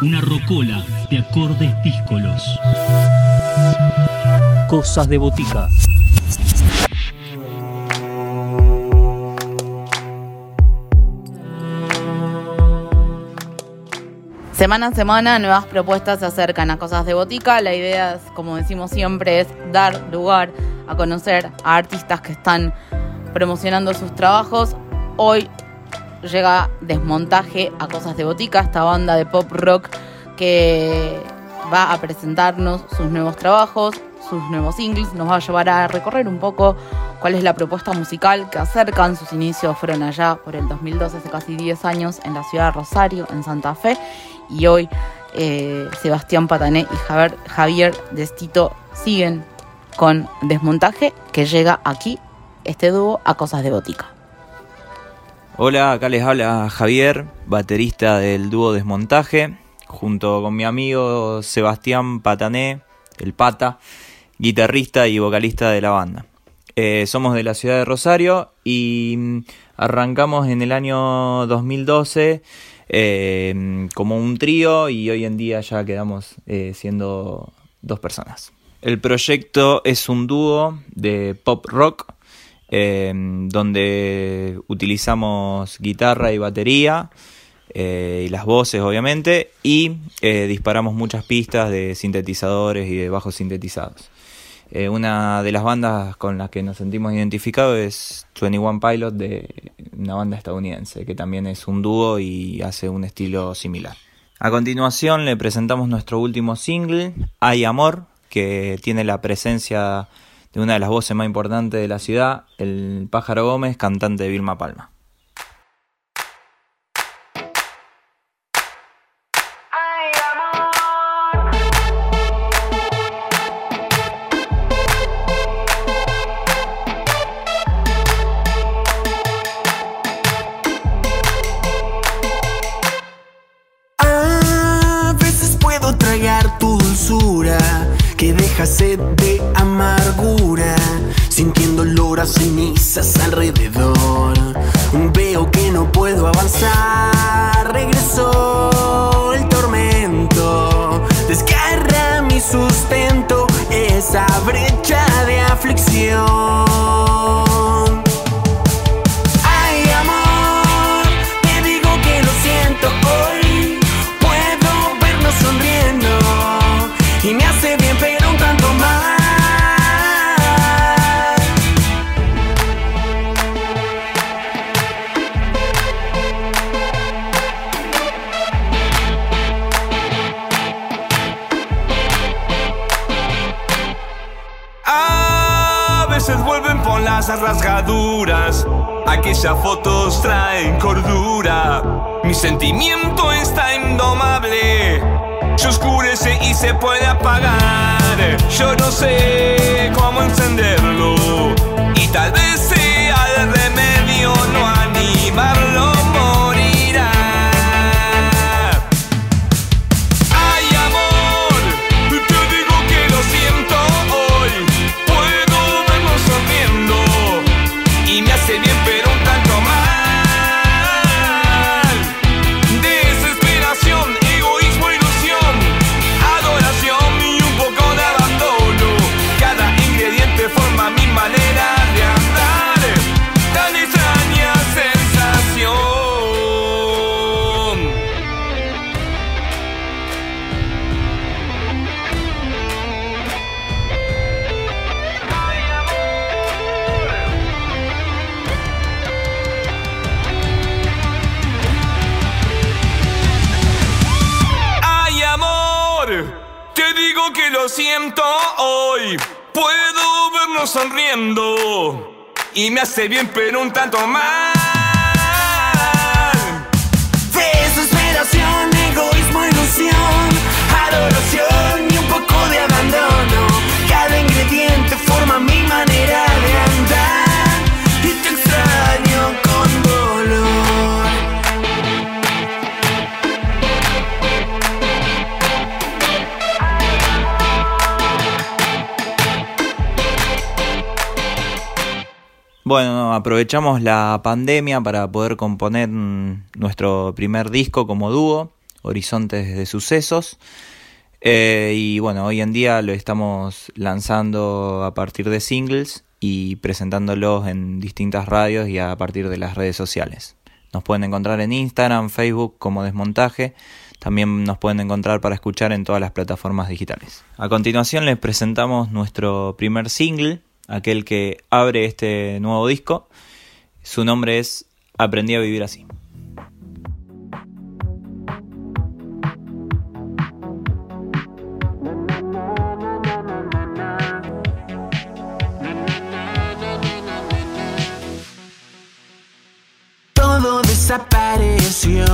Una rocola de acordes díscolos. Cosas de botica. Semana a semana nuevas propuestas se acercan a Cosas de Botica. La idea, es, como decimos siempre, es dar lugar a conocer a artistas que están promocionando sus trabajos. Hoy llega Desmontaje a Cosas de Botica, esta banda de pop rock que va a presentarnos sus nuevos trabajos, sus nuevos singles, nos va a llevar a recorrer un poco cuál es la propuesta musical que acercan. Sus inicios fueron allá por el 2012, hace casi 10 años, en la ciudad de Rosario, en Santa Fe. Y hoy eh, Sebastián Patané y Javier, Javier Destito siguen con Desmontaje, que llega aquí, este dúo, a Cosas de Botica. Hola, acá les habla Javier, baterista del dúo Desmontaje, junto con mi amigo Sebastián Patané, el Pata, guitarrista y vocalista de la banda. Eh, somos de la ciudad de Rosario y mm, arrancamos en el año 2012 eh, como un trío y hoy en día ya quedamos eh, siendo dos personas. El proyecto es un dúo de pop rock donde utilizamos guitarra y batería y las voces obviamente y disparamos muchas pistas de sintetizadores y de bajos sintetizados. Eh, una de las bandas con las que nos sentimos identificados es 21 Pilot, de una banda estadounidense, que también es un dúo y hace un estilo similar. A continuación le presentamos nuestro último single, Hay Amor, que tiene la presencia de una de las voces más importantes de la ciudad, el Pájaro Gómez, cantante de Vilma Palma. que deja sed de cenizas alrededor. Veo que no puedo avanzar, rasgaduras. Aquellas fotos traen cordura. Mi sentimiento está indomable. Se oscurece y se puede apagar. Yo no sé cómo encenderlo. Y tal vez sea el remedio no animarlo. Hoy. Puedo vernos sonriendo y me hace bien, pero un tanto mal. Desesperación, egoísmo, ilusión, adoración y un poco de abandono. Bueno, aprovechamos la pandemia para poder componer nuestro primer disco como dúo, Horizontes de Sucesos. Eh, y bueno, hoy en día lo estamos lanzando a partir de singles y presentándolos en distintas radios y a partir de las redes sociales. Nos pueden encontrar en Instagram, Facebook como Desmontaje. También nos pueden encontrar para escuchar en todas las plataformas digitales. A continuación les presentamos nuestro primer single, aquel que abre este nuevo disco. Su nombre es Aprendí a vivir así. Todo desapareció.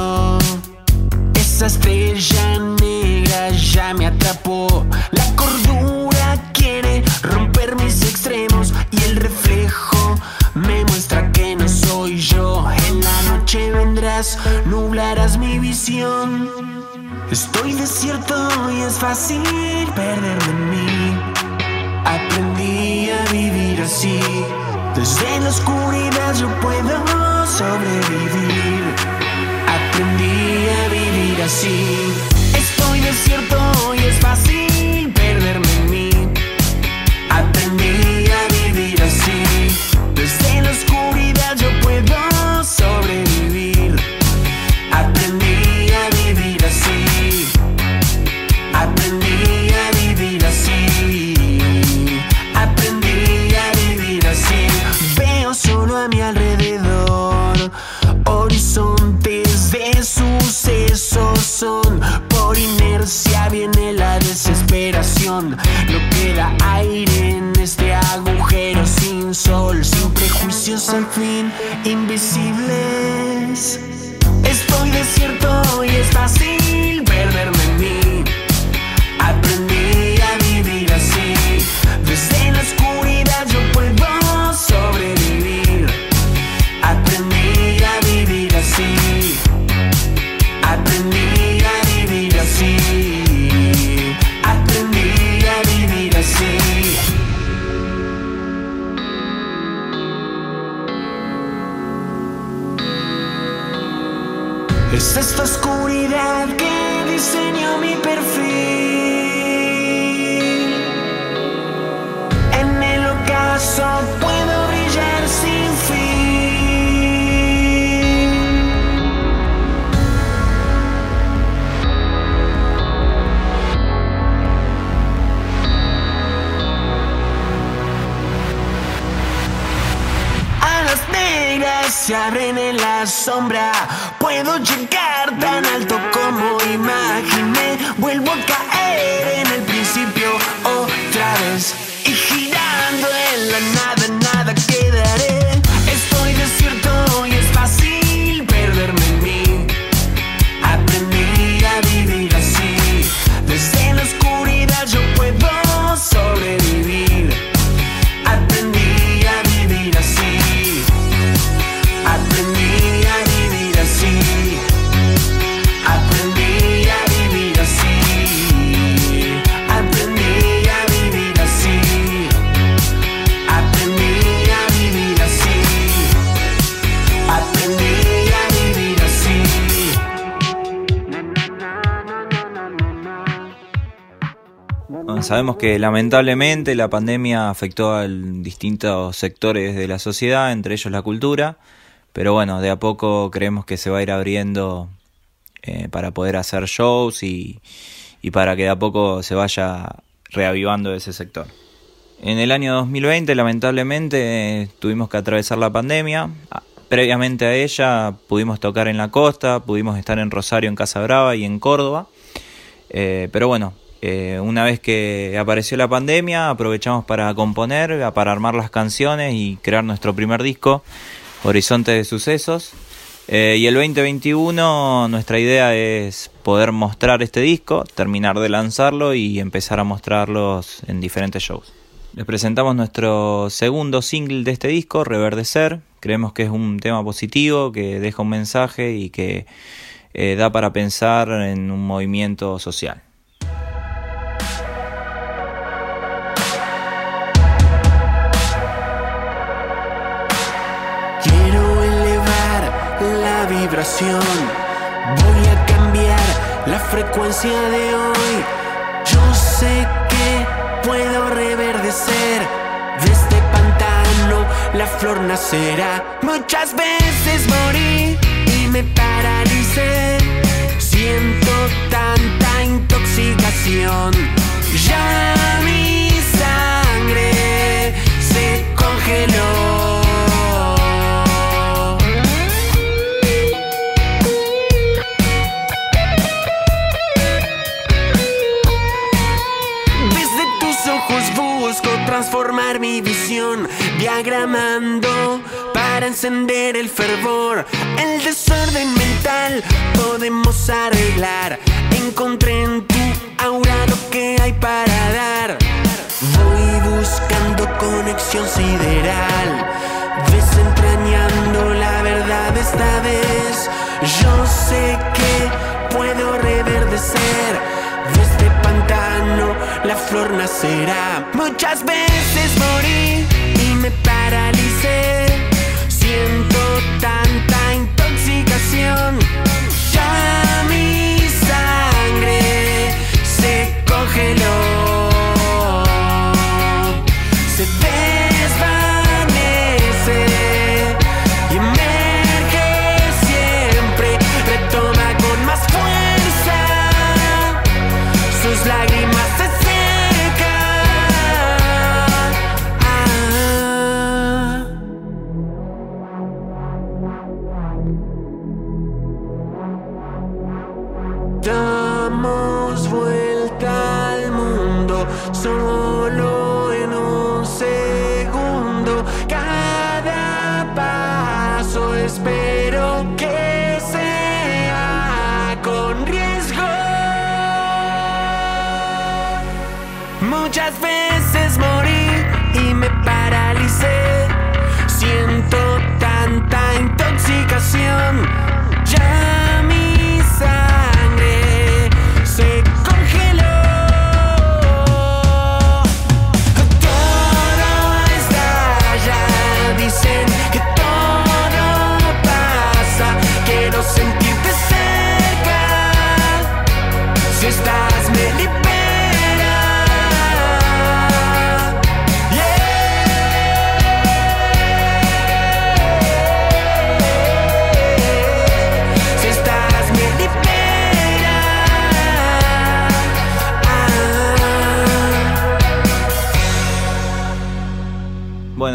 Esa estrella negra ya me atrapó. Nublarás mi visión. Estoy desierto y es fácil perderme en mí. Aprendí a vivir así. Desde la oscuridad yo puedo sobrevivir. Aprendí a vivir así. Estoy desierto y es fácil se abren en la sombra. Puedo llegar tan alto como imaginé. Vuelvo a caer en el principio otra vez. Y girando en la nada, sabemos que lamentablemente la pandemia afectó a distintos sectores de la sociedad, entre ellos la cultura, pero bueno, de a poco creemos que se va a ir abriendo eh, para poder hacer shows y, para que de a poco se vaya reavivando ese sector. En el año 2020 lamentablemente tuvimos que atravesar la pandemia. Ah, Previamente a ella pudimos tocar en la costa, pudimos estar en Rosario, en Casa Brava y en Córdoba. Eh, pero bueno, eh, una vez que apareció la pandemia, aprovechamos para componer, para armar las canciones y crear nuestro primer disco, Horizonte de Sucesos. Eh, y el 2021 nuestra idea es poder mostrar este disco, terminar de lanzarlo y empezar a mostrarlos en diferentes shows. Les presentamos nuestro segundo single de este disco, Reverdecer. Creemos que es un tema positivo, que deja un mensaje y que eh, da para pensar en un movimiento social. Voy a cambiar la frecuencia de hoy. Yo sé que puedo reverdecer de este pantano, la flor nacerá. Muchas veces morí y me paralicé. El fervor. El desorden mental podemos arreglar. Encontré en tu aura lo que hay para dar. Voy buscando conexión sideral, desentrañando la verdad esta vez. Yo sé que puedo reverdecer de este pantano la flor nacerá. Muchas veces Damos vuelta al mundo solo en un segundo. Cada paso espero que sea con riesgo. Muchas veces morí y me paralicé. Siento tanta intoxicación. Ya mi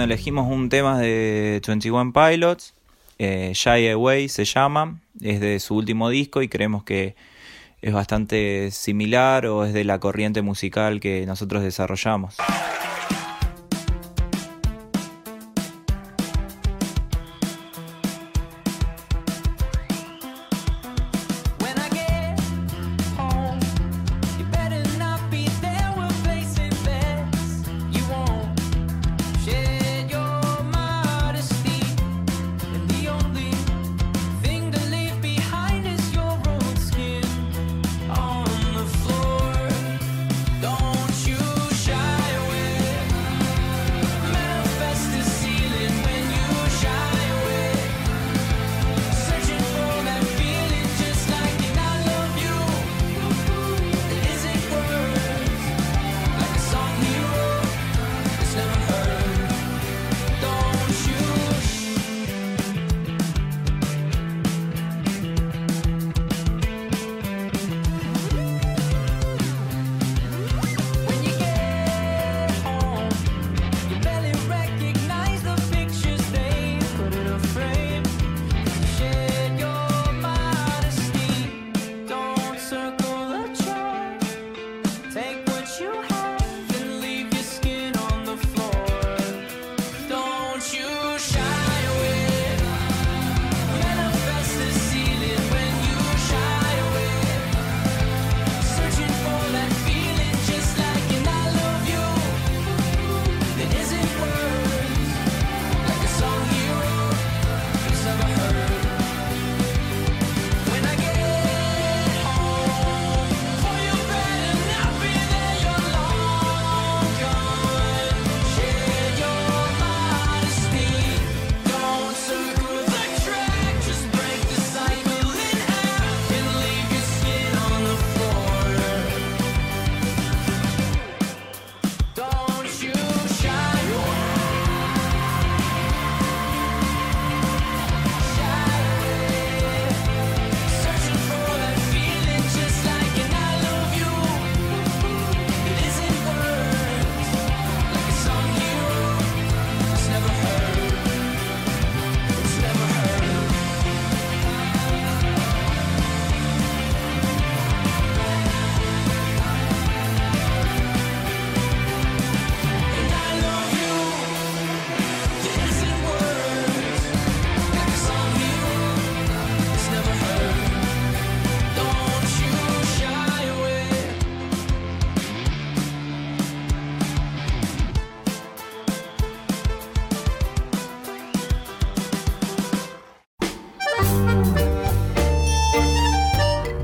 Elegimos un tema de 21 Pilots, eh, Shy Away se llama, es de su último disco y creemos que es bastante similar o es de la corriente musical que nosotros desarrollamos.